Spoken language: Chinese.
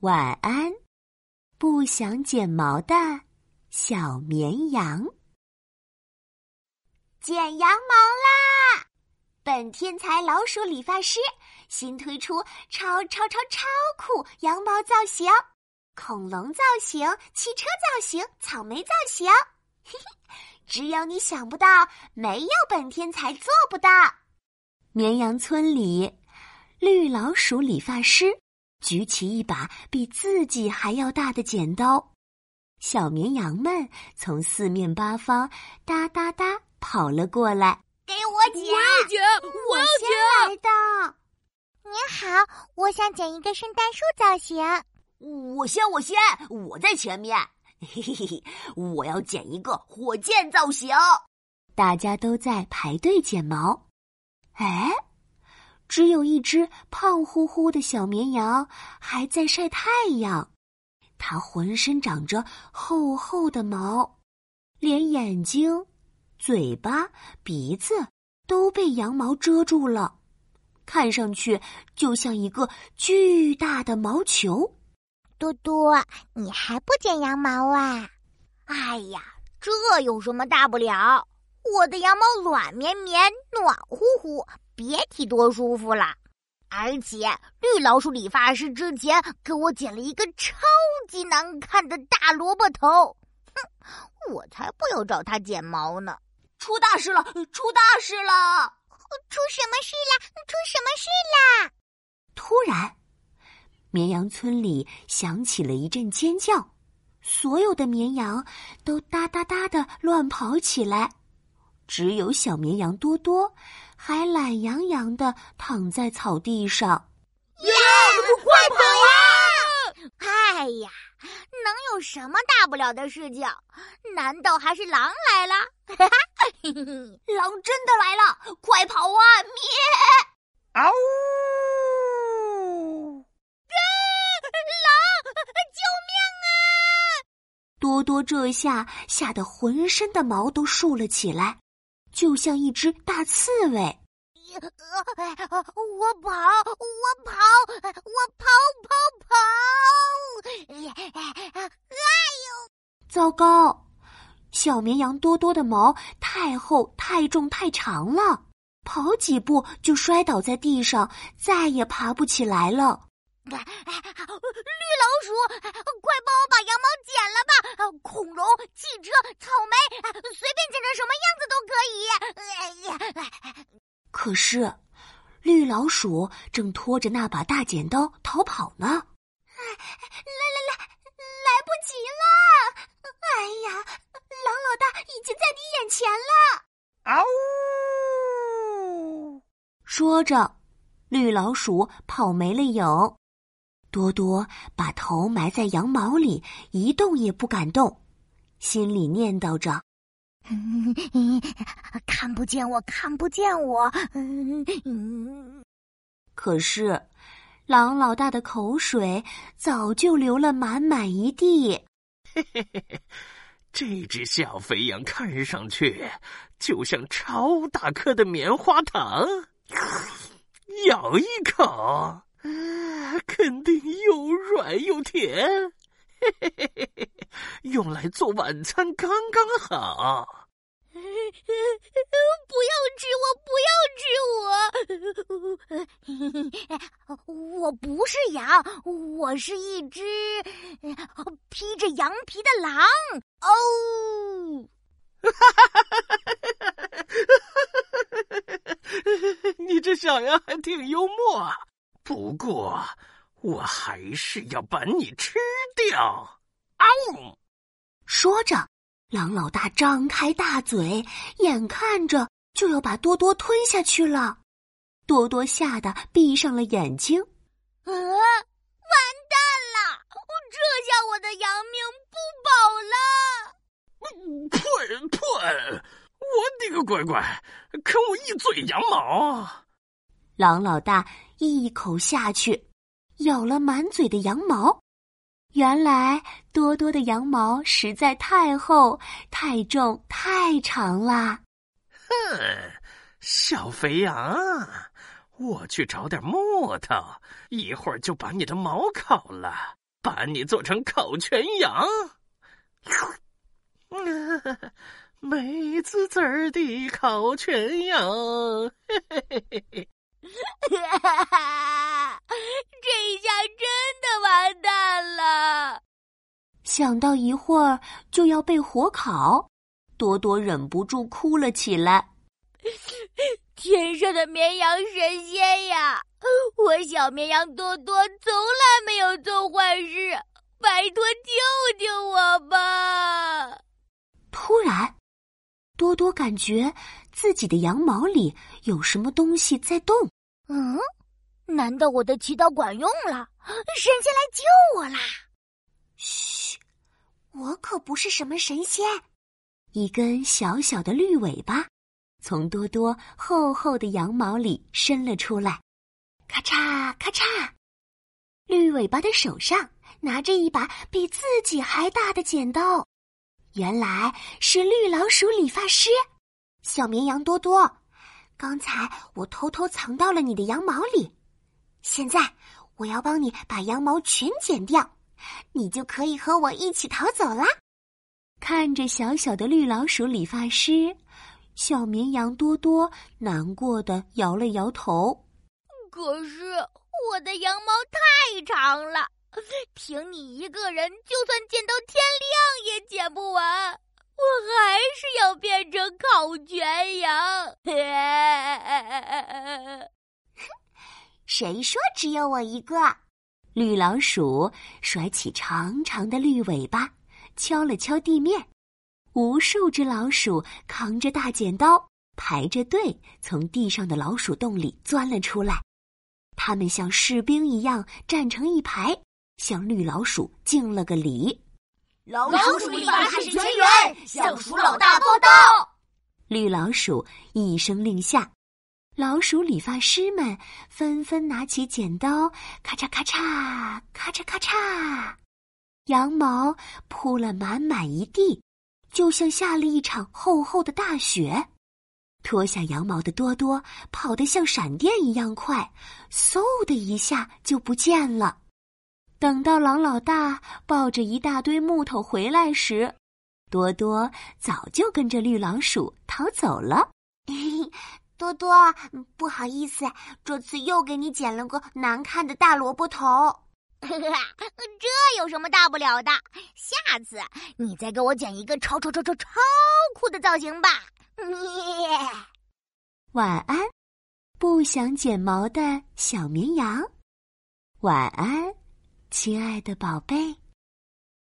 晚安，不想剪毛的小绵羊。剪羊毛啦！本天才老鼠理发师新推出超超超超酷羊毛造型：恐龙造型、汽车造型、草莓造型。嘿嘿，只有你想不到，没有本天才做不到。绵羊村里，绿老鼠理发师。举起一把比自己还要大的剪刀，小绵羊们从四面八方哒哒哒跑了过来。给我剪！我要剪！我要剪！来的。你好，我想剪一个圣诞树造型。我先，我先，我在前面。嘿嘿嘿嘿，我要剪一个火箭造型。大家都在排队剪毛。哎。只有一只胖乎乎的小绵羊还在晒太阳，它浑身长着厚厚的毛，连眼睛、嘴巴、鼻子都被羊毛遮住了，看上去就像一个巨大的毛球。多多，你还不剪羊毛啊？哎呀，这有什么大不了？我的羊毛软绵绵、暖乎乎。别提多舒服了，而且绿老鼠理发师之前给我剪了一个超级难看的大萝卜头，哼，我才不要找他剪毛呢！出大事了！出大事了！出什么事了？出什么事了？突然，绵羊村里响起了一阵尖叫，所有的绵羊都哒哒哒的乱跑起来。只有小绵羊多多还懒洋洋的躺在草地上。呀，快跑啊！哎呀，能有什么大不了的事情？难道还是狼来了？狼真的来了！快跑啊！咩！嗷！狼！救命啊！多多这下吓得浑身的毛都竖了起来。就像一只大刺猬，我跑，我跑，我跑跑跑！哎呦，糟糕！小绵羊多多的毛太厚、太重、太长了，跑几步就摔倒在地上，再也爬不起来了。绿老鼠，快帮我把羊毛剪了吧！恐龙、汽车、草莓，随便剪成什么样子都可以。可是，绿老鼠正拖着那把大剪刀逃跑呢。来来来，来不及了！哎呀，狼老大已经在你眼前了！嗷！说着，绿老鼠跑没了影。多多把头埋在羊毛里，一动也不敢动，心里念叨着：“ 看不见我，看不见我。”可是，狼老大的口水早就流了满满一地。嘿嘿嘿，这只小肥羊看上去就像超大颗的棉花糖，咬一口。肯定又软又甜，嘿嘿嘿嘿嘿，用来做晚餐刚刚好。不要吃我！不要吃我！我不是羊，我是一只披着羊皮的狼。哦，你这小羊还挺幽默。不过，我还是要把你吃掉。啊、哦！说着，狼老大张开大嘴，眼看着就要把多多吞下去了。多多吓得闭上了眼睛。啊！完蛋了！这下我的羊命不保了！呸呸！我的个乖乖，啃我一嘴羊毛！狼老大一口下去，咬了满嘴的羊毛。原来多多的羊毛实在太厚、太重、太长啦！哼，小肥羊，我去找点木头，一会儿就把你的毛烤了。把你做成烤全羊，美滋滋的烤全羊。嘿嘿嘿嘿。哈哈，这下真的完蛋了！想到一会儿就要被火烤，多多忍不住哭了起来。天上的绵羊神仙呀，我小绵羊多多从来没有做坏事，拜托救救我吧！突然，多多感觉自己的羊毛里有什么东西在动。嗯，难道我的祈祷管用了？神仙来救我啦！嘘，我可不是什么神仙。一根小小的绿尾巴从多多厚厚的羊毛里伸了出来，咔嚓咔嚓。绿尾巴的手上拿着一把比自己还大的剪刀，原来是绿老鼠理发师。小绵羊多多。刚才我偷偷藏到了你的羊毛里，现在我要帮你把羊毛全剪掉，你就可以和我一起逃走啦。看着小小的绿老鼠理发师，小绵羊多多难过的摇了摇头。可是我的羊毛太长了，凭你一个人，就算剪到天亮也剪不完。我还是要变成烤全羊。谁说只有我一个？绿老鼠甩起长长的绿尾巴，敲了敲地面。无数只老鼠扛着大剪刀，排着队从地上的老鼠洞里钻了出来。他们像士兵一样站成一排，向绿老鼠敬了个礼。老鼠理发师全员向鼠老大报道。绿老鼠一声令下，老鼠理发师们纷纷拿起剪刀，咔嚓咔嚓，咔嚓咔嚓，羊毛铺了满满一地，就像下了一场厚厚的大雪。脱下羊毛的多多跑得像闪电一样快，嗖的一下就不见了。等到狼老大抱着一大堆木头回来时，多多早就跟着绿老鼠逃走了。多多，不好意思，这次又给你剪了个难看的大萝卜头。这有什么大不了的？下次你再给我剪一个超超超超超酷的造型吧。晚安，不想剪毛的小绵羊。晚安。亲爱的宝贝。